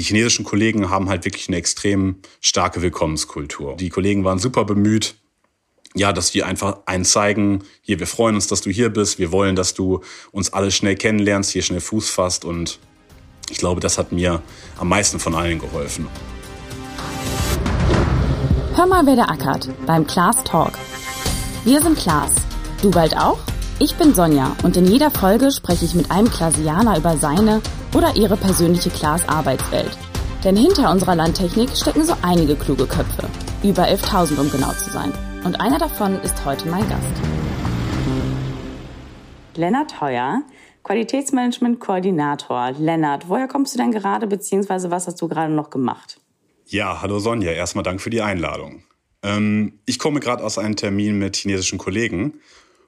die chinesischen Kollegen haben halt wirklich eine extrem starke Willkommenskultur. Die Kollegen waren super bemüht, ja, dass die einfach einen zeigen, hier, wir freuen uns, dass du hier bist, wir wollen, dass du uns alle schnell kennenlernst, hier schnell Fuß fasst und ich glaube, das hat mir am meisten von allen geholfen. Hör mal, wer der ackert beim Klaas Talk. Wir sind Klaas. Du bald auch? Ich bin Sonja und in jeder Folge spreche ich mit einem Klaasianer über seine oder ihre persönliche Klaas Arbeitswelt. Denn hinter unserer Landtechnik stecken so einige kluge Köpfe. Über 11.000, um genau zu sein. Und einer davon ist heute mein Gast. Lennart Heuer, Qualitätsmanagement-Koordinator. Lennart, woher kommst du denn gerade, beziehungsweise was hast du gerade noch gemacht? Ja, hallo Sonja, erstmal Dank für die Einladung. Ähm, ich komme gerade aus einem Termin mit chinesischen Kollegen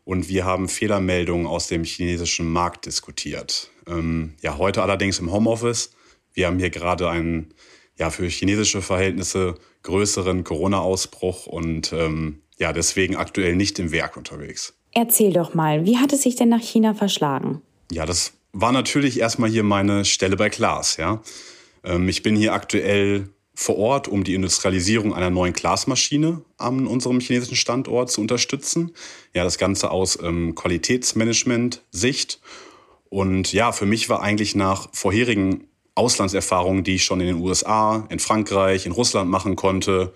und wir haben Fehlermeldungen aus dem chinesischen Markt diskutiert. Ähm, ja, heute allerdings im Homeoffice. Wir haben hier gerade einen ja, für chinesische Verhältnisse größeren Corona-Ausbruch und ähm, ja, deswegen aktuell nicht im Werk unterwegs. Erzähl doch mal, wie hat es sich denn nach China verschlagen? Ja, das war natürlich erstmal hier meine Stelle bei Klaas, ja. Ähm, ich bin hier aktuell vor Ort, um die Industrialisierung einer neuen Glasmaschine an unserem chinesischen Standort zu unterstützen. Ja, das Ganze aus ähm, Qualitätsmanagement-Sicht. Und ja, für mich war eigentlich nach vorherigen Auslandserfahrungen, die ich schon in den USA, in Frankreich, in Russland machen konnte,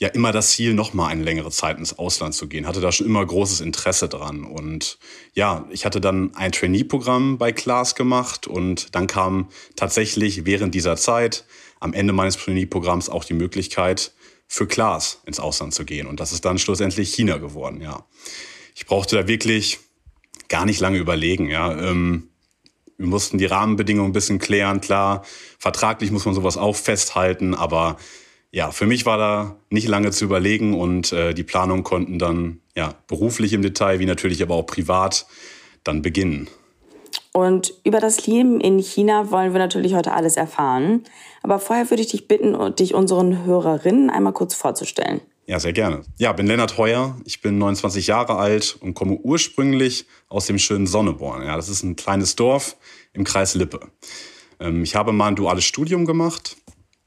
ja immer das Ziel, noch mal eine längere Zeit ins Ausland zu gehen. Hatte da schon immer großes Interesse dran. Und ja, ich hatte dann ein Trainee-Programm bei Klaas gemacht und dann kam tatsächlich während dieser Zeit am Ende meines Trainee-Programms auch die Möglichkeit, für Klaas ins Ausland zu gehen. Und das ist dann schlussendlich China geworden, ja. Ich brauchte da wirklich gar nicht lange überlegen, ja. Ähm, wir mussten die Rahmenbedingungen ein bisschen klären, klar. Vertraglich muss man sowas auch festhalten, aber ja, für mich war da nicht lange zu überlegen und äh, die Planungen konnten dann ja beruflich im Detail, wie natürlich aber auch privat, dann beginnen. Und über das Leben in China wollen wir natürlich heute alles erfahren. Aber vorher würde ich dich bitten, dich unseren Hörerinnen einmal kurz vorzustellen. Ja, sehr gerne. Ja, bin Lennart Heuer. Ich bin 29 Jahre alt und komme ursprünglich aus dem schönen Sonneborn. Ja, das ist ein kleines Dorf im Kreis Lippe. Ähm, ich habe mal ein duales Studium gemacht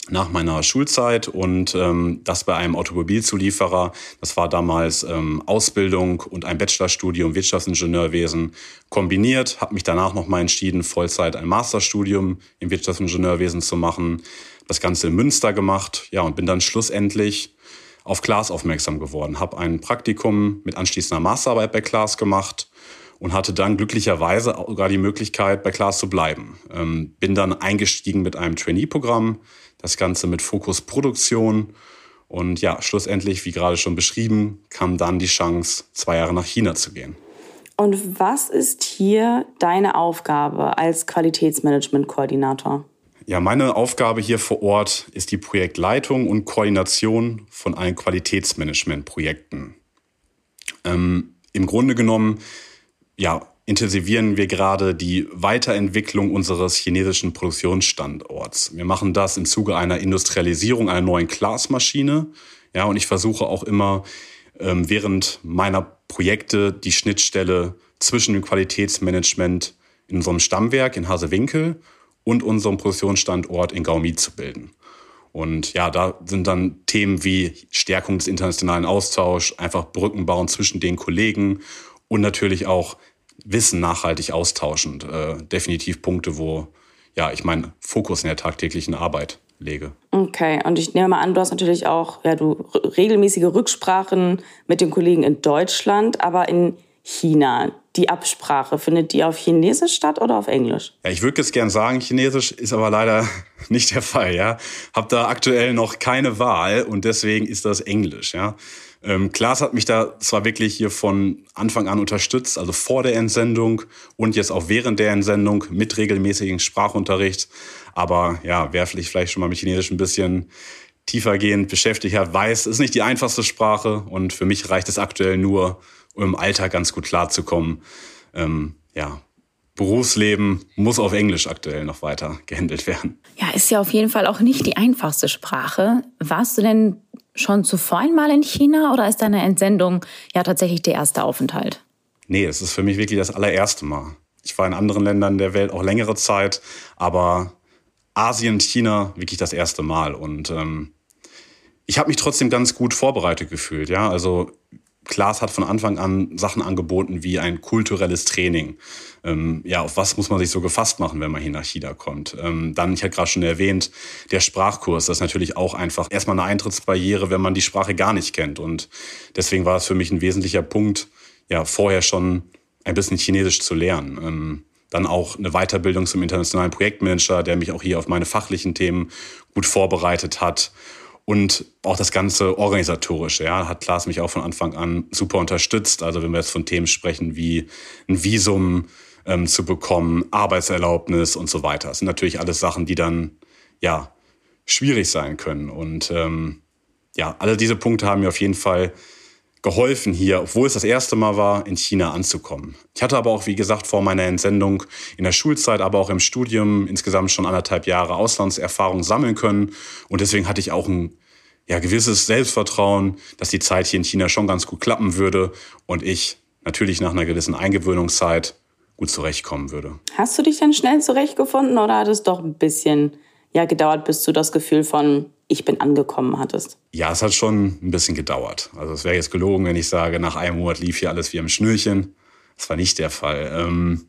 nach meiner Schulzeit und ähm, das bei einem Automobilzulieferer. Das war damals ähm, Ausbildung und ein Bachelorstudium Wirtschaftsingenieurwesen kombiniert. Habe mich danach nochmal entschieden, Vollzeit ein Masterstudium im Wirtschaftsingenieurwesen zu machen. Das Ganze in Münster gemacht, ja und bin dann schlussendlich auf Klaas aufmerksam geworden. Habe ein Praktikum mit anschließender Masterarbeit bei Klaas gemacht und hatte dann glücklicherweise sogar die Möglichkeit, bei Klaas zu bleiben. Ähm, bin dann eingestiegen mit einem Trainee-Programm das Ganze mit Fokus Produktion. Und ja, schlussendlich, wie gerade schon beschrieben, kam dann die Chance, zwei Jahre nach China zu gehen. Und was ist hier deine Aufgabe als Qualitätsmanagement-Koordinator? Ja, meine Aufgabe hier vor Ort ist die Projektleitung und Koordination von allen Qualitätsmanagement-Projekten. Ähm, Im Grunde genommen, ja, intensivieren wir gerade die Weiterentwicklung unseres chinesischen Produktionsstandorts. Wir machen das im Zuge einer Industrialisierung einer neuen Glasmaschine. Ja, und ich versuche auch immer ähm, während meiner Projekte die Schnittstelle zwischen dem Qualitätsmanagement in unserem Stammwerk in Hasewinkel und unserem Produktionsstandort in Gaumi zu bilden. Und ja, da sind dann Themen wie Stärkung des internationalen Austauschs, einfach Brücken bauen zwischen den Kollegen und natürlich auch Wissen nachhaltig austauschend. Äh, definitiv Punkte, wo ja, ich meinen Fokus in der tagtäglichen Arbeit lege. Okay, und ich nehme mal an, du hast natürlich auch ja, du regelmäßige Rücksprachen mit den Kollegen in Deutschland, aber in China. Die Absprache, findet die auf Chinesisch statt oder auf Englisch? Ja, ich würde jetzt gern sagen Chinesisch, ist aber leider nicht der Fall. Ja, habe da aktuell noch keine Wahl und deswegen ist das Englisch. Ja. Ähm, Klaas hat mich da zwar wirklich hier von Anfang an unterstützt, also vor der Entsendung und jetzt auch während der Entsendung mit regelmäßigem Sprachunterricht. Aber ja, wer vielleicht, schon mal mit Chinesisch ein bisschen tiefergehend beschäftigt hat, weiß, es ist nicht die einfachste Sprache und für mich reicht es aktuell nur, um im Alltag ganz gut klarzukommen. Ähm, ja, Berufsleben muss auf Englisch aktuell noch weiter gehandelt werden. Ja, ist ja auf jeden Fall auch nicht die einfachste Sprache. Warst du denn schon zuvor einmal in China oder ist deine Entsendung ja tatsächlich der erste Aufenthalt? Nee, es ist für mich wirklich das allererste Mal. Ich war in anderen Ländern der Welt auch längere Zeit, aber Asien, China wirklich das erste Mal. Und ähm, ich habe mich trotzdem ganz gut vorbereitet gefühlt. Ja, also Klaas hat von Anfang an Sachen angeboten wie ein kulturelles Training. Ähm, ja, auf was muss man sich so gefasst machen, wenn man hier nach China kommt? Ähm, dann, ich hatte gerade schon erwähnt, der Sprachkurs. Das ist natürlich auch einfach erstmal eine Eintrittsbarriere, wenn man die Sprache gar nicht kennt. Und deswegen war es für mich ein wesentlicher Punkt, ja, vorher schon ein bisschen Chinesisch zu lernen. Ähm, dann auch eine Weiterbildung zum internationalen Projektmanager, der mich auch hier auf meine fachlichen Themen gut vorbereitet hat. Und auch das ganze organisatorische, ja, hat Klaas mich auch von Anfang an super unterstützt. Also wenn wir jetzt von Themen sprechen wie ein Visum ähm, zu bekommen, Arbeitserlaubnis und so weiter. Das sind natürlich alles Sachen, die dann ja schwierig sein können. Und ähm, ja, alle diese Punkte haben mir auf jeden Fall geholfen, hier, obwohl es das erste Mal war, in China anzukommen. Ich hatte aber auch, wie gesagt, vor meiner Entsendung in der Schulzeit, aber auch im Studium insgesamt schon anderthalb Jahre Auslandserfahrung sammeln können. Und deswegen hatte ich auch ein ja, gewisses Selbstvertrauen, dass die Zeit hier in China schon ganz gut klappen würde und ich natürlich nach einer gewissen Eingewöhnungszeit gut zurechtkommen würde. Hast du dich denn schnell zurechtgefunden oder hat es doch ein bisschen ja, gedauert, bis du das Gefühl von ich bin angekommen hattest? Ja, es hat schon ein bisschen gedauert. Also es wäre jetzt gelogen, wenn ich sage, nach einem Monat lief hier alles wie am Schnürchen. Das war nicht der Fall. Ähm,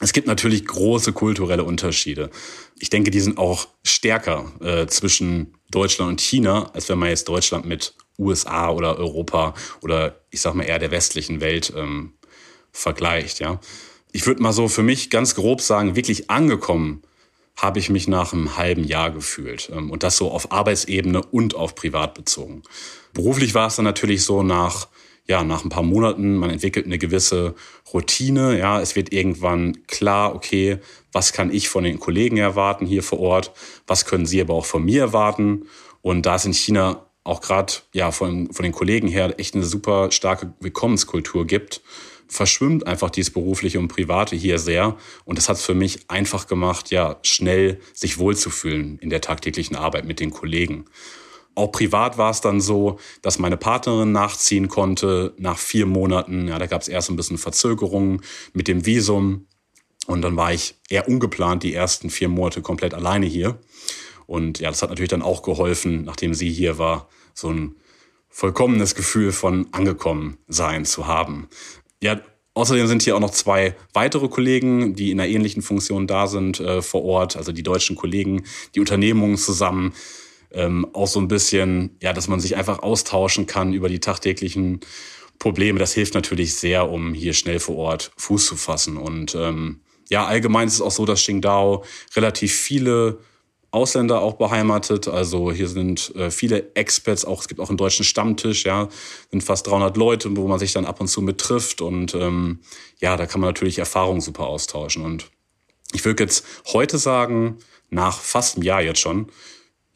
es gibt natürlich große kulturelle Unterschiede. Ich denke, die sind auch stärker äh, zwischen Deutschland und China, als wenn man jetzt Deutschland mit USA oder Europa oder ich sag mal eher der westlichen Welt ähm, vergleicht. Ja, ich würde mal so für mich ganz grob sagen, wirklich angekommen habe ich mich nach einem halben Jahr gefühlt. Ähm, und das so auf Arbeitsebene und auf privat bezogen. Beruflich war es dann natürlich so nach, ja, nach ein paar Monaten, man entwickelt eine gewisse Routine. Ja, es wird irgendwann klar, okay, was kann ich von den Kollegen erwarten hier vor Ort? Was können sie aber auch von mir erwarten? Und da es in China auch gerade ja von, von den Kollegen her echt eine super starke Willkommenskultur gibt, verschwimmt einfach dieses berufliche und private hier sehr. Und das hat es für mich einfach gemacht, ja, schnell sich wohlzufühlen in der tagtäglichen Arbeit mit den Kollegen. Auch privat war es dann so, dass meine Partnerin nachziehen konnte nach vier Monaten. Ja, da gab es erst ein bisschen Verzögerungen mit dem Visum. Und dann war ich eher ungeplant die ersten vier Monate komplett alleine hier. Und ja, das hat natürlich dann auch geholfen, nachdem sie hier war, so ein vollkommenes Gefühl von angekommen sein zu haben. Ja, außerdem sind hier auch noch zwei weitere Kollegen, die in einer ähnlichen Funktion da sind äh, vor Ort, also die deutschen Kollegen, die Unternehmungen zusammen. Ähm, auch so ein bisschen, ja, dass man sich einfach austauschen kann über die tagtäglichen Probleme. Das hilft natürlich sehr, um hier schnell vor Ort Fuß zu fassen. Und ähm, ja, allgemein ist es auch so, dass Qingdao relativ viele Ausländer auch beheimatet. Also hier sind äh, viele Expats, auch es gibt auch einen deutschen Stammtisch, ja, sind fast 300 Leute, wo man sich dann ab und zu mit trifft und ähm, ja, da kann man natürlich Erfahrungen super austauschen. Und ich würde jetzt heute sagen, nach fast einem Jahr jetzt schon,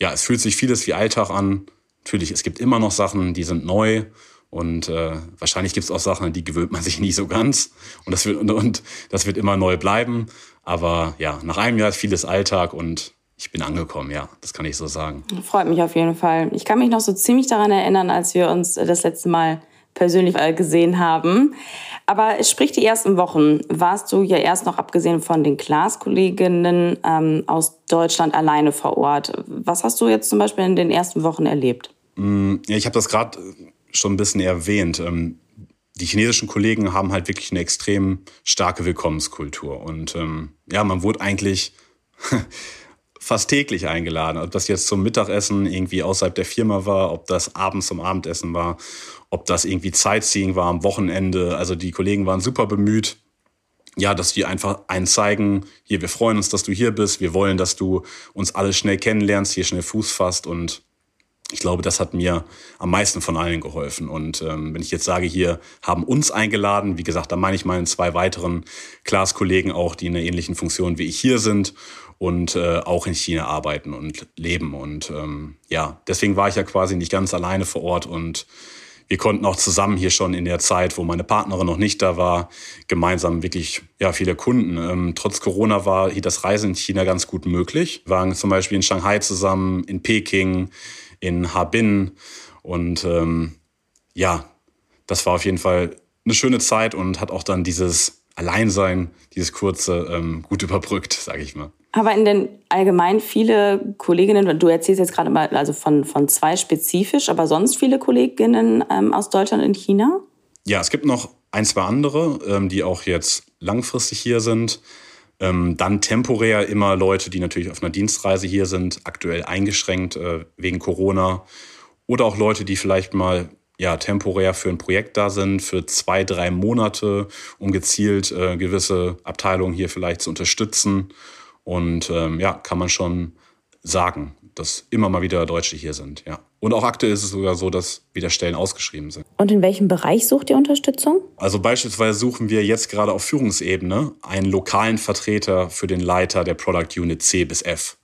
ja, es fühlt sich vieles wie Alltag an. Natürlich, es gibt immer noch Sachen, die sind neu und äh, wahrscheinlich gibt es auch Sachen, die gewöhnt man sich nie so ganz und das wird und, und das wird immer neu bleiben. Aber ja, nach einem Jahr ist vieles Alltag und ich bin angekommen, ja, das kann ich so sagen. Freut mich auf jeden Fall. Ich kann mich noch so ziemlich daran erinnern, als wir uns das letzte Mal persönlich äh, gesehen haben. Aber sprich die ersten Wochen, warst du ja erst noch abgesehen von den Glaskolleginnen ähm, aus Deutschland alleine vor Ort. Was hast du jetzt zum Beispiel in den ersten Wochen erlebt? Mm, ich habe das gerade schon ein bisschen erwähnt. Ähm, die chinesischen Kollegen haben halt wirklich eine extrem starke Willkommenskultur. Und ähm, ja, man wurde eigentlich fast täglich eingeladen. Ob das jetzt zum Mittagessen irgendwie außerhalb der Firma war, ob das abends zum Abendessen war, ob das irgendwie Sightseeing war am Wochenende. Also die Kollegen waren super bemüht, ja, dass wir einfach einen zeigen, hier, wir freuen uns, dass du hier bist, wir wollen, dass du uns alle schnell kennenlernst, hier schnell Fuß fasst und ich glaube, das hat mir am meisten von allen geholfen. Und ähm, wenn ich jetzt sage, hier haben uns eingeladen, wie gesagt, da meine ich meinen zwei weiteren Klaas-Kollegen auch, die in einer ähnlichen Funktion wie ich hier sind und äh, auch in China arbeiten und leben. Und ähm, ja, deswegen war ich ja quasi nicht ganz alleine vor Ort und wir konnten auch zusammen hier schon in der Zeit, wo meine Partnerin noch nicht da war, gemeinsam wirklich ja viele Kunden. Ähm, trotz Corona war hier das Reisen in China ganz gut möglich. Wir waren zum Beispiel in Shanghai zusammen, in Peking, in Harbin und ähm, ja, das war auf jeden Fall eine schöne Zeit und hat auch dann dieses Alleinsein, dieses kurze, ähm, gut überbrückt, sage ich mal. Aber in den allgemein viele Kolleginnen, du erzählst jetzt gerade mal also von, von zwei spezifisch, aber sonst viele Kolleginnen ähm, aus Deutschland in China? Ja, es gibt noch ein, zwei andere, ähm, die auch jetzt langfristig hier sind. Ähm, dann temporär immer Leute, die natürlich auf einer Dienstreise hier sind, aktuell eingeschränkt äh, wegen Corona. Oder auch Leute, die vielleicht mal ja, temporär für ein Projekt da sind, für zwei, drei Monate, um gezielt äh, gewisse Abteilungen hier vielleicht zu unterstützen. Und ähm, ja, kann man schon sagen, dass immer mal wieder Deutsche hier sind, ja. Und auch aktuell ist es sogar so, dass wieder Stellen ausgeschrieben sind. Und in welchem Bereich sucht ihr Unterstützung? Also beispielsweise suchen wir jetzt gerade auf Führungsebene einen lokalen Vertreter für den Leiter der Product Unit C bis F.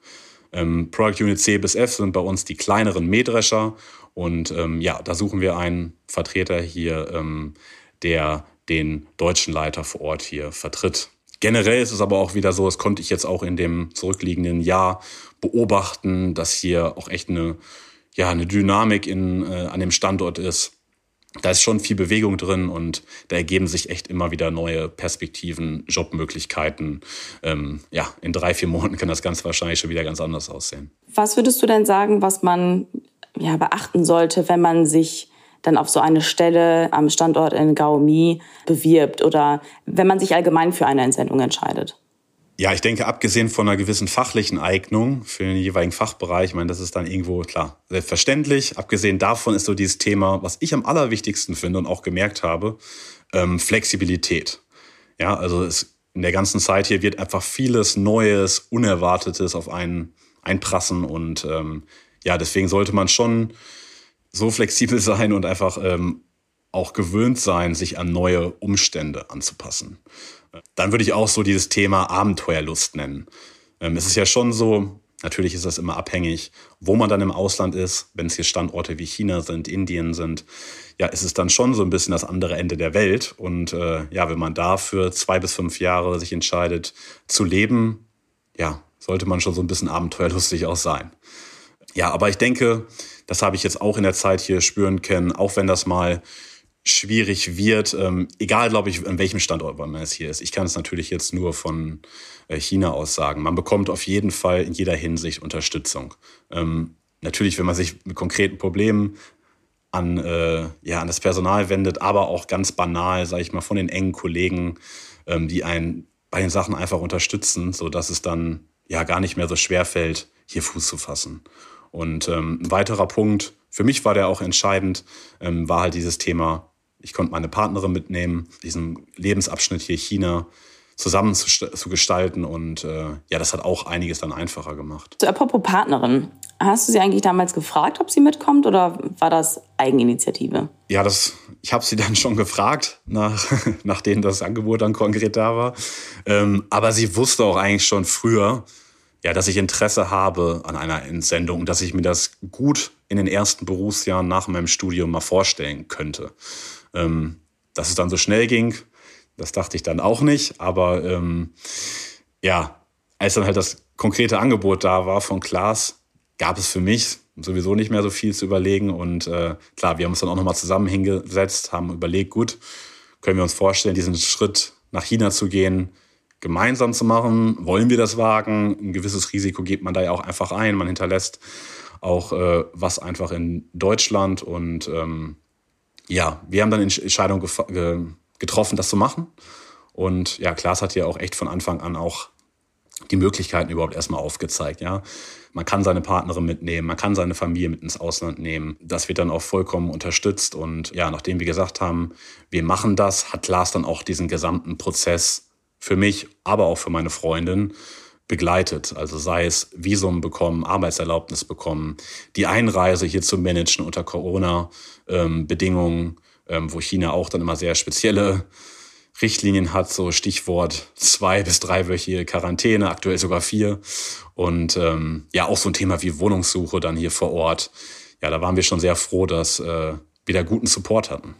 Ähm, Product Unit C bis F sind bei uns die kleineren Mähdrescher und ähm, ja, da suchen wir einen Vertreter hier, ähm, der den deutschen Leiter vor Ort hier vertritt. Generell ist es aber auch wieder so, das konnte ich jetzt auch in dem zurückliegenden Jahr beobachten, dass hier auch echt eine, ja, eine Dynamik in, äh, an dem Standort ist. Da ist schon viel Bewegung drin und da ergeben sich echt immer wieder neue Perspektiven, Jobmöglichkeiten. Ähm, ja, in drei, vier Monaten kann das ganz wahrscheinlich schon wieder ganz anders aussehen. Was würdest du denn sagen, was man ja, beachten sollte, wenn man sich dann auf so eine Stelle am Standort in Gaomi bewirbt oder wenn man sich allgemein für eine Entsendung entscheidet? Ja, ich denke, abgesehen von einer gewissen fachlichen Eignung für den jeweiligen Fachbereich, ich meine, das ist dann irgendwo klar selbstverständlich. Abgesehen davon ist so dieses Thema, was ich am allerwichtigsten finde und auch gemerkt habe, ähm, Flexibilität. Ja, also es, in der ganzen Zeit hier wird einfach vieles Neues, Unerwartetes auf einen einprassen und ähm, ja, deswegen sollte man schon so flexibel sein und einfach ähm, auch gewöhnt sein, sich an neue Umstände anzupassen. Dann würde ich auch so dieses Thema Abenteuerlust nennen. Ähm, es ist ja schon so, natürlich ist das immer abhängig, wo man dann im Ausland ist. Wenn es hier Standorte wie China sind, Indien sind, ja, ist es dann schon so ein bisschen das andere Ende der Welt. Und äh, ja, wenn man da für zwei bis fünf Jahre sich entscheidet zu leben, ja, sollte man schon so ein bisschen abenteuerlustig auch sein. Ja, aber ich denke, das habe ich jetzt auch in der Zeit hier spüren können, auch wenn das mal schwierig wird, ähm, egal, glaube ich, an welchem Standort man es hier ist. Ich kann es natürlich jetzt nur von äh, China aus sagen. Man bekommt auf jeden Fall in jeder Hinsicht Unterstützung. Ähm, natürlich, wenn man sich mit konkreten Problemen an, äh, ja, an das Personal wendet, aber auch ganz banal, sage ich mal, von den engen Kollegen, ähm, die einen bei den Sachen einfach unterstützen, sodass es dann ja gar nicht mehr so schwer fällt, hier Fuß zu fassen. Und ähm, ein weiterer Punkt, für mich war der auch entscheidend, ähm, war halt dieses Thema, ich konnte meine Partnerin mitnehmen, diesen Lebensabschnitt hier China zusammen zu, zu gestalten und äh, ja, das hat auch einiges dann einfacher gemacht. So, apropos Partnerin, hast du sie eigentlich damals gefragt, ob sie mitkommt oder war das Eigeninitiative? Ja, das, ich habe sie dann schon gefragt, nach, nachdem das Angebot dann konkret da war. Ähm, aber sie wusste auch eigentlich schon früher, ja, dass ich Interesse habe an einer Entsendung, dass ich mir das gut in den ersten Berufsjahren nach meinem Studium mal vorstellen könnte. Ähm, dass es dann so schnell ging, das dachte ich dann auch nicht. Aber ähm, ja, als dann halt das konkrete Angebot da war von Klaas, gab es für mich sowieso nicht mehr so viel zu überlegen. Und äh, klar, wir haben uns dann auch nochmal zusammen hingesetzt, haben überlegt, gut, können wir uns vorstellen, diesen Schritt nach China zu gehen, gemeinsam zu machen. Wollen wir das wagen? Ein gewisses Risiko geht man da ja auch einfach ein. Man hinterlässt auch äh, was einfach in Deutschland. Und ähm, ja, wir haben dann die Entscheidung getroffen, das zu machen. Und ja, Klaas hat ja auch echt von Anfang an auch die Möglichkeiten überhaupt erstmal aufgezeigt. Ja, man kann seine Partnerin mitnehmen, man kann seine Familie mit ins Ausland nehmen. Das wird dann auch vollkommen unterstützt. Und ja, nachdem wir gesagt haben, wir machen das, hat Klaas dann auch diesen gesamten Prozess für mich, aber auch für meine Freundin begleitet. Also sei es Visum bekommen, Arbeitserlaubnis bekommen, die Einreise hier zu managen unter Corona-Bedingungen, ähm, wo China auch dann immer sehr spezielle Richtlinien hat, so Stichwort zwei bis dreiwöchige Quarantäne, aktuell sogar vier. Und ähm, ja, auch so ein Thema wie Wohnungssuche dann hier vor Ort. Ja, da waren wir schon sehr froh, dass äh, wir da guten Support hatten.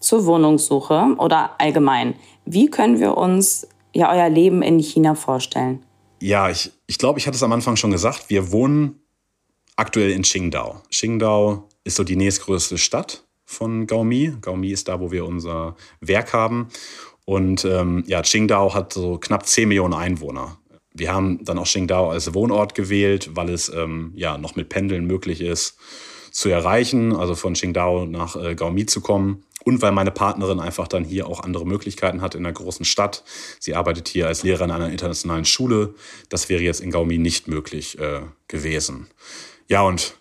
Zur Wohnungssuche oder allgemein. Wie können wir uns ja euer Leben in China vorstellen? Ja, ich, ich glaube, ich hatte es am Anfang schon gesagt. Wir wohnen aktuell in Qingdao. Qingdao ist so die nächstgrößte Stadt von Gaomi. Gaomi ist da, wo wir unser Werk haben. Und ähm, ja, Qingdao hat so knapp 10 Millionen Einwohner. Wir haben dann auch Qingdao als Wohnort gewählt, weil es ähm, ja noch mit Pendeln möglich ist zu erreichen, also von Qingdao nach äh, Gaomi zu kommen. Und weil meine Partnerin einfach dann hier auch andere Möglichkeiten hat in einer großen Stadt. Sie arbeitet hier als Lehrerin einer internationalen Schule. Das wäre jetzt in Gaomi nicht möglich äh, gewesen. Ja, und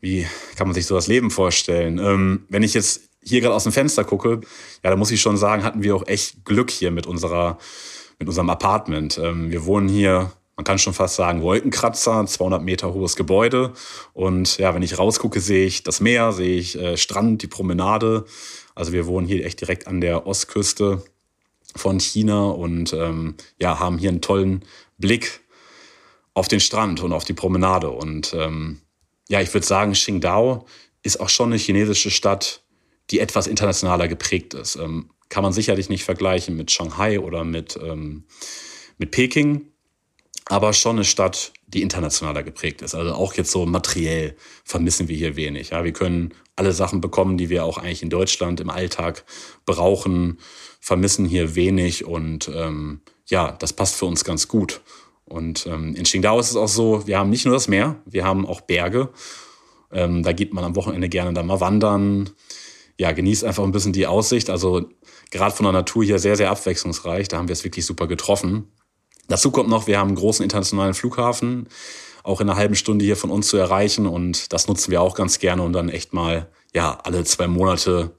wie kann man sich so das Leben vorstellen? Ähm, wenn ich jetzt hier gerade aus dem Fenster gucke, ja, da muss ich schon sagen, hatten wir auch echt Glück hier mit unserer, mit unserem Apartment. Ähm, wir wohnen hier, man kann schon fast sagen, Wolkenkratzer, 200 Meter hohes Gebäude. Und ja, wenn ich rausgucke, sehe ich das Meer, sehe ich äh, Strand, die Promenade. Also wir wohnen hier echt direkt an der Ostküste von China und ähm, ja, haben hier einen tollen Blick auf den Strand und auf die Promenade. Und ähm, ja, ich würde sagen, Qingdao ist auch schon eine chinesische Stadt, die etwas internationaler geprägt ist. Ähm, kann man sicherlich nicht vergleichen mit Shanghai oder mit, ähm, mit Peking, aber schon eine Stadt, die internationaler geprägt ist. Also auch jetzt so materiell vermissen wir hier wenig. Ja, wir können alle Sachen bekommen, die wir auch eigentlich in Deutschland im Alltag brauchen, vermissen hier wenig und ähm, ja, das passt für uns ganz gut. Und ähm, in Qingdao ist es auch so, wir haben nicht nur das Meer, wir haben auch Berge. Ähm, da geht man am Wochenende gerne da mal wandern ja, genießt einfach ein bisschen die Aussicht. Also gerade von der Natur hier sehr, sehr abwechslungsreich. Da haben wir es wirklich super getroffen. Dazu kommt noch, wir haben einen großen internationalen Flughafen, auch in einer halben Stunde hier von uns zu erreichen. Und das nutzen wir auch ganz gerne, um dann echt mal ja, alle zwei Monate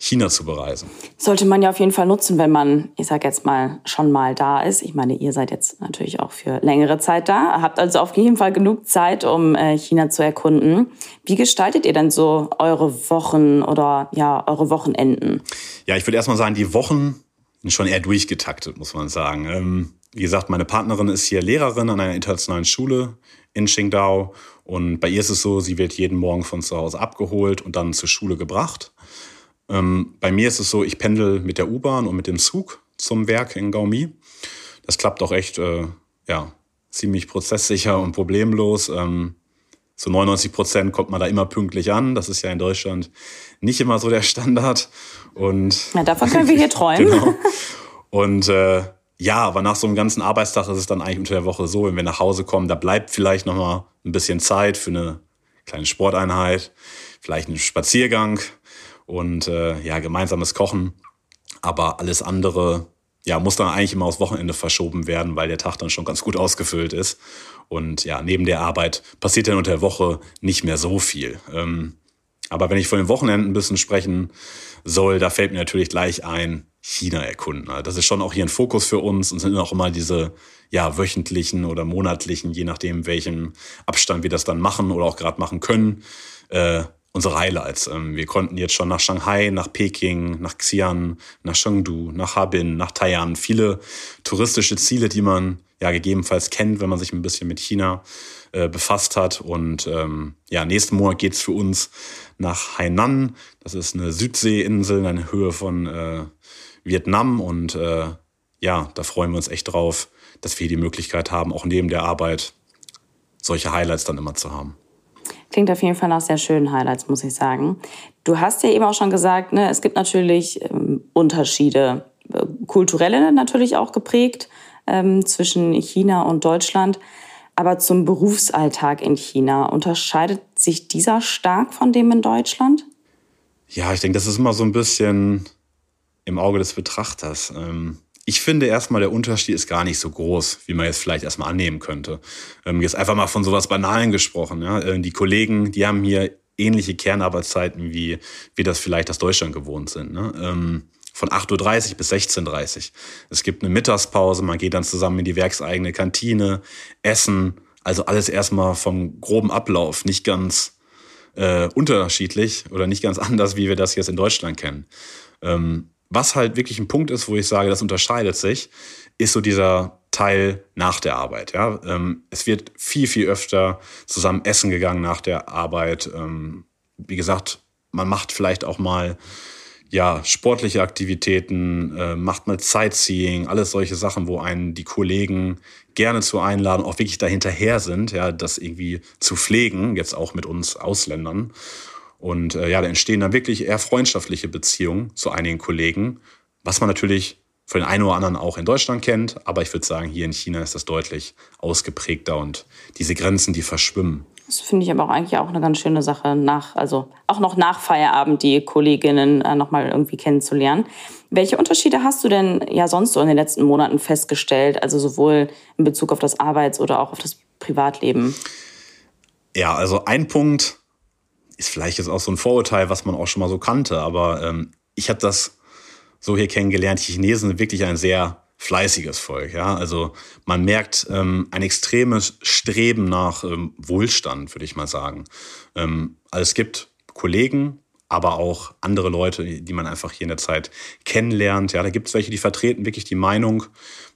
China zu bereisen. Sollte man ja auf jeden Fall nutzen, wenn man, ich sag jetzt mal, schon mal da ist. Ich meine, ihr seid jetzt natürlich auch für längere Zeit da, habt also auf jeden Fall genug Zeit, um äh, China zu erkunden. Wie gestaltet ihr denn so eure Wochen oder ja, eure Wochenenden? Ja, ich würde erstmal sagen, die Wochen sind schon eher durchgetaktet, muss man sagen. Wie gesagt, meine Partnerin ist hier Lehrerin an einer internationalen Schule in Qingdao und bei ihr ist es so, sie wird jeden Morgen von zu Hause abgeholt und dann zur Schule gebracht. Ähm, bei mir ist es so, ich pendel mit der U-Bahn und mit dem Zug zum Werk in Gaumi. Das klappt auch echt, äh, ja, ziemlich prozesssicher und problemlos. Ähm, zu 99 Prozent kommt man da immer pünktlich an. Das ist ja in Deutschland nicht immer so der Standard. Und ja, davon können wir hier träumen. genau. Und äh, ja, aber nach so einem ganzen Arbeitstag ist es dann eigentlich unter der Woche so, wenn wir nach Hause kommen, da bleibt vielleicht noch mal ein bisschen Zeit für eine kleine Sporteinheit, vielleicht einen Spaziergang und äh, ja, gemeinsames Kochen. Aber alles andere ja, muss dann eigentlich immer aufs Wochenende verschoben werden, weil der Tag dann schon ganz gut ausgefüllt ist. Und ja, neben der Arbeit passiert dann unter der Woche nicht mehr so viel. Ähm, aber wenn ich von den Wochenenden ein bisschen sprechen soll, da fällt mir natürlich gleich ein, China erkunden. Also das ist schon auch hier ein Fokus für uns und sind auch immer diese ja, wöchentlichen oder monatlichen, je nachdem, welchem Abstand wir das dann machen oder auch gerade machen können, äh, unsere Highlights. Ähm, wir konnten jetzt schon nach Shanghai, nach Peking, nach Xi'an, nach Chengdu, nach Harbin, nach Taiwan. Viele touristische Ziele, die man ja gegebenenfalls kennt, wenn man sich ein bisschen mit China äh, befasst hat. Und ähm, ja, nächsten Monat geht's für uns nach Hainan. Das ist eine Südseeinsel in einer Höhe von äh, Vietnam. Und äh, ja, da freuen wir uns echt drauf, dass wir die Möglichkeit haben, auch neben der Arbeit solche Highlights dann immer zu haben. Klingt auf jeden Fall nach sehr schönen Highlights, muss ich sagen. Du hast ja eben auch schon gesagt, ne, es gibt natürlich ähm, Unterschiede, äh, kulturelle natürlich auch geprägt ähm, zwischen China und Deutschland. Aber zum Berufsalltag in China, unterscheidet sich dieser stark von dem in Deutschland? Ja, ich denke, das ist immer so ein bisschen im Auge des Betrachters. Ähm ich finde erstmal, der Unterschied ist gar nicht so groß, wie man jetzt vielleicht erstmal annehmen könnte. Ähm, jetzt einfach mal von sowas Banalen gesprochen. Ja? Äh, die Kollegen, die haben hier ähnliche Kernarbeitszeiten, wie wir das vielleicht aus Deutschland gewohnt sind. Ne? Ähm, von 8.30 Uhr bis 16.30 Uhr. Es gibt eine Mittagspause, man geht dann zusammen in die werkseigene Kantine, essen. Also alles erstmal vom groben Ablauf, nicht ganz äh, unterschiedlich oder nicht ganz anders, wie wir das jetzt in Deutschland kennen. Ähm, was halt wirklich ein Punkt ist, wo ich sage, das unterscheidet sich, ist so dieser Teil nach der Arbeit. Ja? Ähm, es wird viel, viel öfter zusammen essen gegangen nach der Arbeit. Ähm, wie gesagt, man macht vielleicht auch mal ja, sportliche Aktivitäten, äh, macht mal Sightseeing, alles solche Sachen, wo einen die Kollegen gerne zu einladen, auch wirklich dahinterher sind, ja, das irgendwie zu pflegen, jetzt auch mit uns Ausländern. Und äh, ja, da entstehen dann wirklich eher freundschaftliche Beziehungen zu einigen Kollegen, was man natürlich für den einen oder anderen auch in Deutschland kennt, aber ich würde sagen, hier in China ist das deutlich ausgeprägter und diese Grenzen, die verschwimmen. Das finde ich aber auch eigentlich auch eine ganz schöne Sache, nach, also auch noch nach Feierabend die Kolleginnen äh, nochmal irgendwie kennenzulernen. Welche Unterschiede hast du denn ja sonst so in den letzten Monaten festgestellt, also sowohl in Bezug auf das Arbeits- oder auch auf das Privatleben? Ja, also ein Punkt ist vielleicht jetzt auch so ein Vorurteil, was man auch schon mal so kannte, aber ähm, ich habe das so hier kennengelernt. Die Chinesen sind wirklich ein sehr fleißiges Volk. Ja? Also man merkt ähm, ein extremes Streben nach ähm, Wohlstand, würde ich mal sagen. Ähm, also es gibt Kollegen, aber auch andere Leute, die man einfach hier in der Zeit kennenlernt. Ja, da gibt es welche, die vertreten wirklich die Meinung,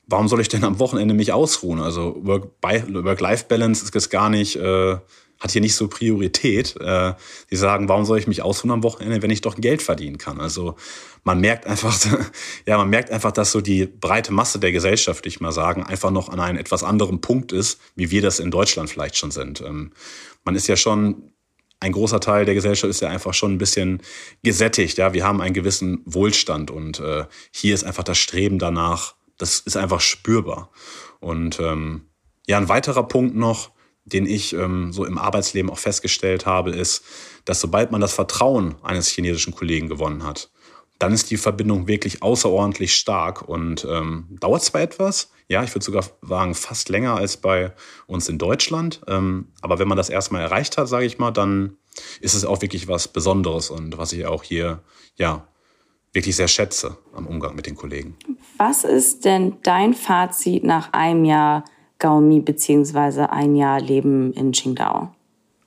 warum soll ich denn am Wochenende mich ausruhen? Also Work-Life-Balance ist es gar nicht, äh, hat hier nicht so Priorität. Äh, die sagen, warum soll ich mich ausruhen am Wochenende, wenn ich doch Geld verdienen kann? Also man merkt einfach, ja, man merkt einfach, dass so die breite Masse der Gesellschaft, ich mal sagen, einfach noch an einem etwas anderen Punkt ist, wie wir das in Deutschland vielleicht schon sind. Ähm, man ist ja schon ein großer Teil der Gesellschaft ist ja einfach schon ein bisschen gesättigt. Ja, wir haben einen gewissen Wohlstand und äh, hier ist einfach das Streben danach. Das ist einfach spürbar. Und ähm, ja, ein weiterer Punkt noch, den ich ähm, so im Arbeitsleben auch festgestellt habe, ist, dass sobald man das Vertrauen eines chinesischen Kollegen gewonnen hat, dann ist die Verbindung wirklich außerordentlich stark und ähm, dauert zwar etwas, ja, ich würde sogar sagen, fast länger als bei uns in Deutschland. Ähm, aber wenn man das erstmal erreicht hat, sage ich mal, dann ist es auch wirklich was Besonderes und was ich auch hier, ja, wirklich sehr schätze am Umgang mit den Kollegen. Was ist denn dein Fazit nach einem Jahr Gaomi beziehungsweise ein Jahr Leben in Qingdao?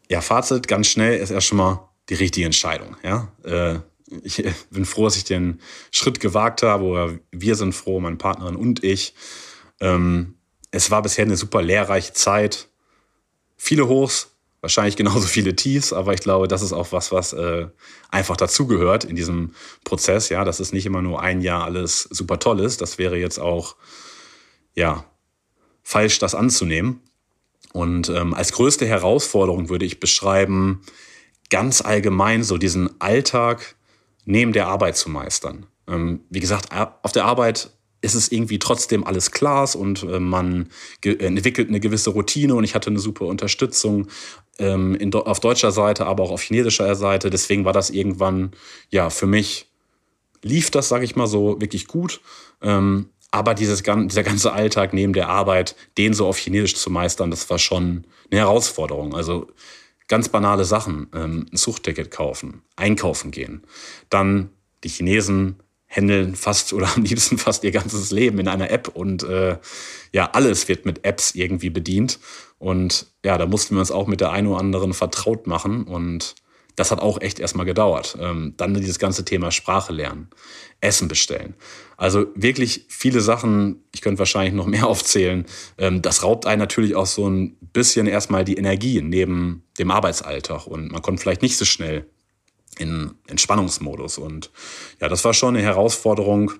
Ja, Fazit ganz schnell ist erst schon mal die richtige Entscheidung. Ja, äh, ich bin froh, dass ich den Schritt gewagt habe. Oder wir sind froh, meine Partnerin und ich. Ähm, es war bisher eine super lehrreiche Zeit. Viele Hochs, wahrscheinlich genauso viele Tiefs, aber ich glaube, das ist auch was, was äh, einfach dazugehört in diesem Prozess. Ja, dass es nicht immer nur ein Jahr alles super toll ist. Das wäre jetzt auch, ja, falsch, das anzunehmen. Und ähm, als größte Herausforderung würde ich beschreiben, ganz allgemein so diesen Alltag neben der Arbeit zu meistern. Ähm, wie gesagt, auf der Arbeit ist es irgendwie trotzdem alles klar und äh, man entwickelt eine gewisse Routine und ich hatte eine super Unterstützung ähm, in, auf deutscher Seite, aber auch auf chinesischer Seite. Deswegen war das irgendwann, ja, für mich lief das, sage ich mal so, wirklich gut. Ähm, aber dieses, dieser ganze Alltag neben der Arbeit, den so auf Chinesisch zu meistern, das war schon eine Herausforderung. Also ganz banale Sachen, ähm, ein Suchticket kaufen, einkaufen gehen. Dann die Chinesen händeln fast oder am liebsten fast ihr ganzes Leben in einer App und äh, ja, alles wird mit Apps irgendwie bedient. Und ja, da mussten wir uns auch mit der einen oder anderen vertraut machen und das hat auch echt erstmal gedauert. Ähm, dann dieses ganze Thema Sprache lernen, Essen bestellen. Also wirklich viele Sachen, ich könnte wahrscheinlich noch mehr aufzählen. Ähm, das raubt einen natürlich auch so ein bisschen erstmal die Energie neben dem Arbeitsalltag und man kommt vielleicht nicht so schnell in Entspannungsmodus. Und ja, das war schon eine Herausforderung,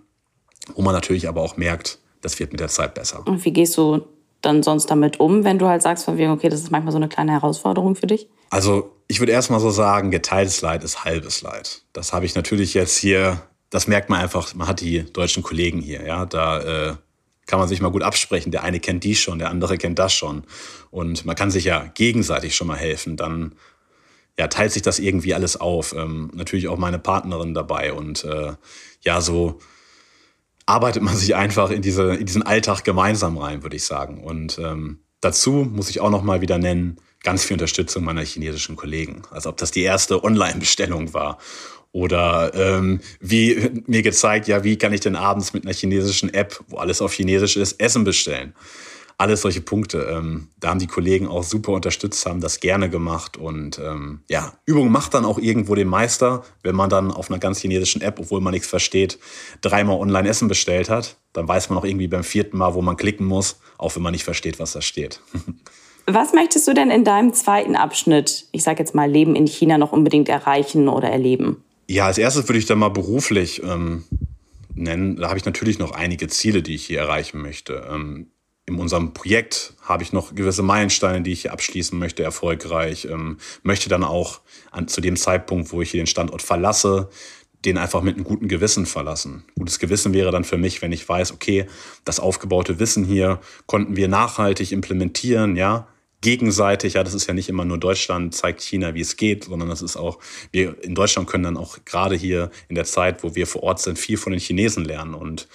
wo man natürlich aber auch merkt, das wird mit der Zeit besser. Und wie gehst du dann sonst damit um, wenn du halt sagst von wegen, okay, das ist manchmal so eine kleine Herausforderung für dich? Also ich würde erstmal so sagen, geteiltes Leid ist halbes Leid. Das habe ich natürlich jetzt hier, das merkt man einfach, man hat die deutschen Kollegen hier, ja, da äh, kann man sich mal gut absprechen. Der eine kennt die schon, der andere kennt das schon. Und man kann sich ja gegenseitig schon mal helfen. Dann ja, teilt sich das irgendwie alles auf. Ähm, natürlich auch meine Partnerin dabei. Und äh, ja, so arbeitet man sich einfach in, diese, in diesen Alltag gemeinsam rein, würde ich sagen. Und ähm, dazu muss ich auch noch mal wieder nennen, ganz viel Unterstützung meiner chinesischen Kollegen. Als ob das die erste Online-Bestellung war. Oder ähm, wie mir gezeigt, ja, wie kann ich denn abends mit einer chinesischen App, wo alles auf Chinesisch ist, Essen bestellen? Alles solche Punkte. Ähm, da haben die Kollegen auch super unterstützt, haben das gerne gemacht. Und ähm, ja, Übung macht dann auch irgendwo den Meister, wenn man dann auf einer ganz chinesischen App, obwohl man nichts versteht, dreimal online Essen bestellt hat. Dann weiß man auch irgendwie beim vierten Mal, wo man klicken muss, auch wenn man nicht versteht, was da steht. Was möchtest du denn in deinem zweiten Abschnitt, ich sage jetzt mal Leben in China, noch unbedingt erreichen oder erleben? Ja, als erstes würde ich da mal beruflich ähm, nennen. Da habe ich natürlich noch einige Ziele, die ich hier erreichen möchte. Ähm, in unserem Projekt habe ich noch gewisse Meilensteine, die ich hier abschließen möchte, erfolgreich. Ähm, möchte dann auch an, zu dem Zeitpunkt, wo ich hier den Standort verlasse, den einfach mit einem guten Gewissen verlassen. Gutes Gewissen wäre dann für mich, wenn ich weiß, okay, das aufgebaute Wissen hier konnten wir nachhaltig implementieren, ja, gegenseitig, ja, das ist ja nicht immer nur Deutschland zeigt China, wie es geht, sondern das ist auch, wir in Deutschland können dann auch gerade hier in der Zeit, wo wir vor Ort sind, viel von den Chinesen lernen und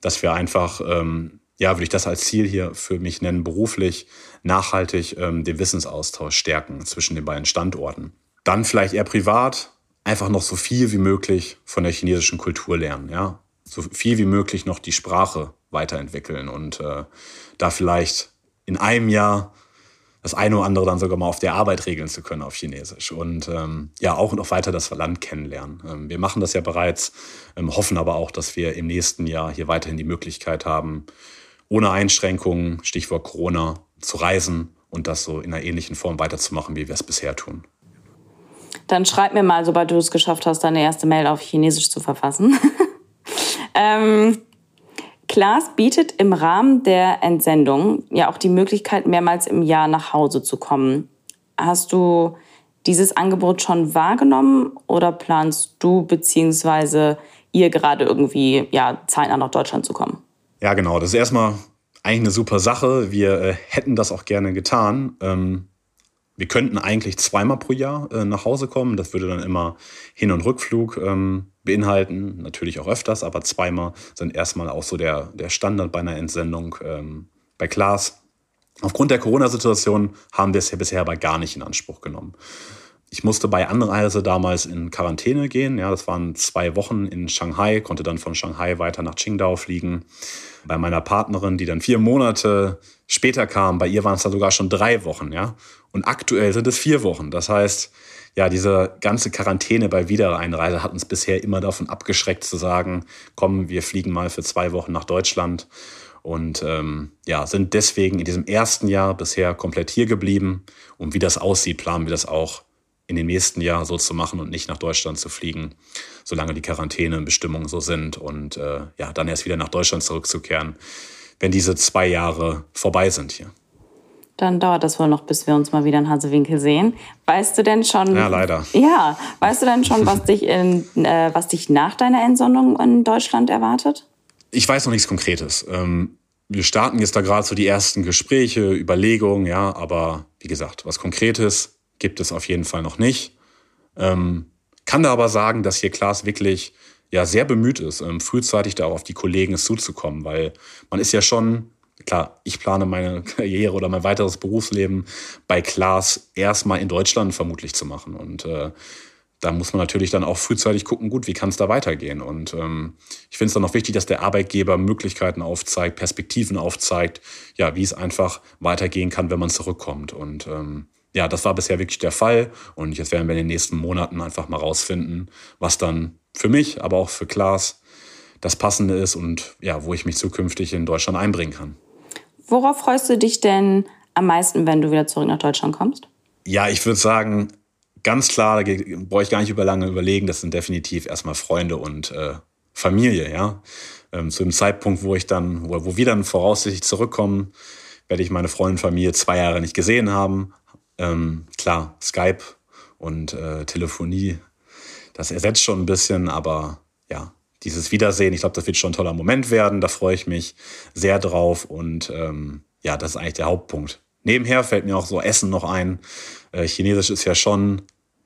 dass wir einfach, ähm, ja, würde ich das als Ziel hier für mich nennen, beruflich nachhaltig ähm, den Wissensaustausch stärken zwischen den beiden Standorten. Dann vielleicht eher privat, einfach noch so viel wie möglich von der chinesischen Kultur lernen, ja, so viel wie möglich noch die Sprache weiterentwickeln und äh, da vielleicht in einem Jahr das eine oder andere dann sogar mal auf der Arbeit regeln zu können auf Chinesisch und ähm, ja auch noch weiter das Land kennenlernen. Ähm, wir machen das ja bereits, ähm, hoffen aber auch, dass wir im nächsten Jahr hier weiterhin die Möglichkeit haben, ohne Einschränkungen, Stichwort Corona, zu reisen und das so in einer ähnlichen Form weiterzumachen, wie wir es bisher tun. Dann schreib mir mal, sobald du es geschafft hast, deine erste Mail auf Chinesisch zu verfassen. ähm, Klaas bietet im Rahmen der Entsendung ja auch die Möglichkeit, mehrmals im Jahr nach Hause zu kommen. Hast du dieses Angebot schon wahrgenommen oder planst du bzw. ihr gerade irgendwie ja, zeitnah nach Deutschland zu kommen? Ja, genau. Das ist erstmal eigentlich eine super Sache. Wir äh, hätten das auch gerne getan. Ähm, wir könnten eigentlich zweimal pro Jahr äh, nach Hause kommen. Das würde dann immer Hin- und Rückflug ähm, beinhalten. Natürlich auch öfters, aber zweimal sind erstmal auch so der, der Standard bei einer Entsendung ähm, bei Klaas. Aufgrund der Corona-Situation haben wir es ja bisher aber gar nicht in Anspruch genommen. Ich musste bei Anreise damals in Quarantäne gehen. Ja, das waren zwei Wochen in Shanghai, konnte dann von Shanghai weiter nach Qingdao fliegen. Bei meiner Partnerin, die dann vier Monate später kam, bei ihr waren es dann sogar schon drei Wochen, ja. Und aktuell sind es vier Wochen. Das heißt, ja, diese ganze Quarantäne bei Wiedereinreise hat uns bisher immer davon abgeschreckt zu sagen, komm, wir fliegen mal für zwei Wochen nach Deutschland und ähm, ja, sind deswegen in diesem ersten Jahr bisher komplett hier geblieben. Und wie das aussieht, planen wir das auch in dem nächsten Jahr so zu machen und nicht nach Deutschland zu fliegen, solange die Quarantänebestimmungen so sind und äh, ja, dann erst wieder nach Deutschland zurückzukehren, wenn diese zwei Jahre vorbei sind hier. Dann dauert das wohl noch, bis wir uns mal wieder in Hasewinkel sehen. Weißt du denn schon? Ja, leider. Ja, weißt du denn schon, was dich, in, äh, was dich nach deiner Entsondung in Deutschland erwartet? Ich weiß noch nichts Konkretes. Ähm, wir starten jetzt da gerade so die ersten Gespräche, Überlegungen, ja, aber wie gesagt, was Konkretes gibt es auf jeden Fall noch nicht. Ähm, kann da aber sagen, dass hier Klaas wirklich ja sehr bemüht ist, ähm, frühzeitig da auf die Kollegen zuzukommen, weil man ist ja schon, klar, ich plane meine Karriere oder mein weiteres Berufsleben bei Klaas erstmal in Deutschland vermutlich zu machen. Und äh, da muss man natürlich dann auch frühzeitig gucken, gut, wie kann es da weitergehen? Und ähm, ich finde es dann auch wichtig, dass der Arbeitgeber Möglichkeiten aufzeigt, Perspektiven aufzeigt, ja, wie es einfach weitergehen kann, wenn man zurückkommt. Und ähm, ja, das war bisher wirklich der Fall. Und jetzt werden wir in den nächsten Monaten einfach mal rausfinden, was dann für mich, aber auch für Klaas das Passende ist und ja, wo ich mich zukünftig in Deutschland einbringen kann. Worauf freust du dich denn am meisten, wenn du wieder zurück nach Deutschland kommst? Ja, ich würde sagen, ganz klar, da brauche ich gar nicht über lange überlegen, das sind definitiv erstmal Freunde und äh, Familie, ja. Ähm, zu dem Zeitpunkt, wo ich dann, wo, wo wir dann voraussichtlich zurückkommen, werde ich meine Freunde und Familie zwei Jahre nicht gesehen haben, ähm, klar, Skype und äh, Telefonie, das ersetzt schon ein bisschen, aber ja, dieses Wiedersehen, ich glaube, das wird schon ein toller Moment werden. Da freue ich mich sehr drauf und ähm, ja, das ist eigentlich der Hauptpunkt. Nebenher fällt mir auch so Essen noch ein. Äh, Chinesisch ist ja schon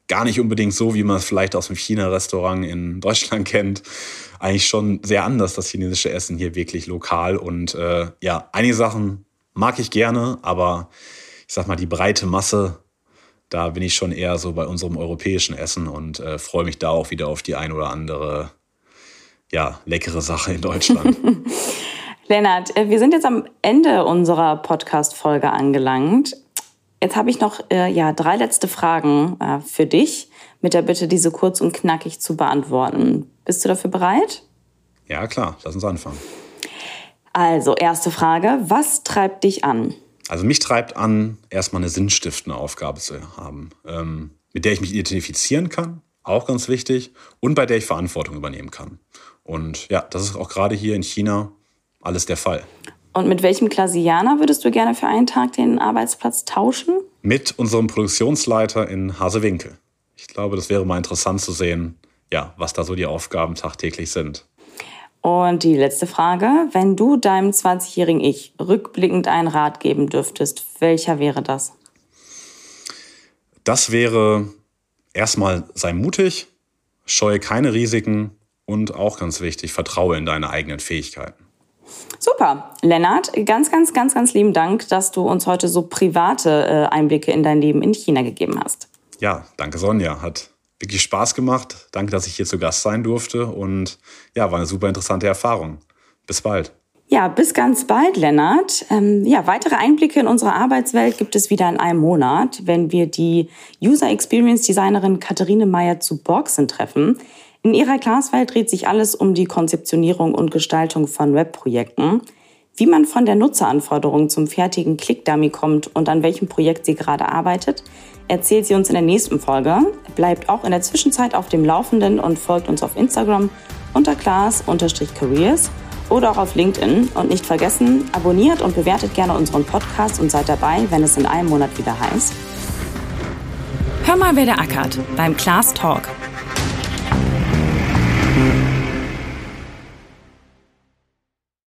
gar nicht unbedingt so, wie man es vielleicht aus dem China-Restaurant in Deutschland kennt. Eigentlich schon sehr anders, das chinesische Essen hier wirklich lokal. Und äh, ja, einige Sachen mag ich gerne, aber ich sag mal, die breite Masse, da bin ich schon eher so bei unserem europäischen Essen und äh, freue mich da auch wieder auf die ein oder andere, ja, leckere Sache in Deutschland. Lennart, äh, wir sind jetzt am Ende unserer Podcast-Folge angelangt. Jetzt habe ich noch äh, ja, drei letzte Fragen äh, für dich, mit der Bitte, diese kurz und knackig zu beantworten. Bist du dafür bereit? Ja, klar, lass uns anfangen. Also, erste Frage: Was treibt dich an? Also mich treibt an, erstmal eine sinnstiftende Aufgabe zu haben, ähm, mit der ich mich identifizieren kann, auch ganz wichtig, und bei der ich Verantwortung übernehmen kann. Und ja, das ist auch gerade hier in China alles der Fall. Und mit welchem Klasianer würdest du gerne für einen Tag den Arbeitsplatz tauschen? Mit unserem Produktionsleiter in Hasewinkel. Ich glaube, das wäre mal interessant zu sehen, ja, was da so die Aufgaben tagtäglich sind. Und die letzte Frage, wenn du deinem 20-jährigen Ich rückblickend einen Rat geben dürftest, welcher wäre das? Das wäre erstmal sei mutig, scheue keine Risiken und auch ganz wichtig, vertraue in deine eigenen Fähigkeiten. Super. Lennart, ganz, ganz, ganz, ganz lieben Dank, dass du uns heute so private äh, Einblicke in dein Leben in China gegeben hast. Ja, danke Sonja. Hat wirklich Spaß gemacht. Danke, dass ich hier zu Gast sein durfte. Und ja, war eine super interessante Erfahrung. Bis bald. Ja, bis ganz bald, Lennart. Ähm, ja, weitere Einblicke in unsere Arbeitswelt gibt es wieder in einem Monat, wenn wir die User Experience Designerin Katharine Meyer zu Borgsen treffen. In ihrer Glaswelt dreht sich alles um die Konzeptionierung und Gestaltung von Webprojekten. Wie man von der Nutzeranforderung zum fertigen Click-Dummy kommt und an welchem Projekt sie gerade arbeitet, erzählt sie uns in der nächsten Folge. Bleibt auch in der Zwischenzeit auf dem Laufenden und folgt uns auf Instagram unter class-careers oder auch auf LinkedIn. Und nicht vergessen, abonniert und bewertet gerne unseren Podcast und seid dabei, wenn es in einem Monat wieder heißt. Hör mal, wer der ackert beim Class Talk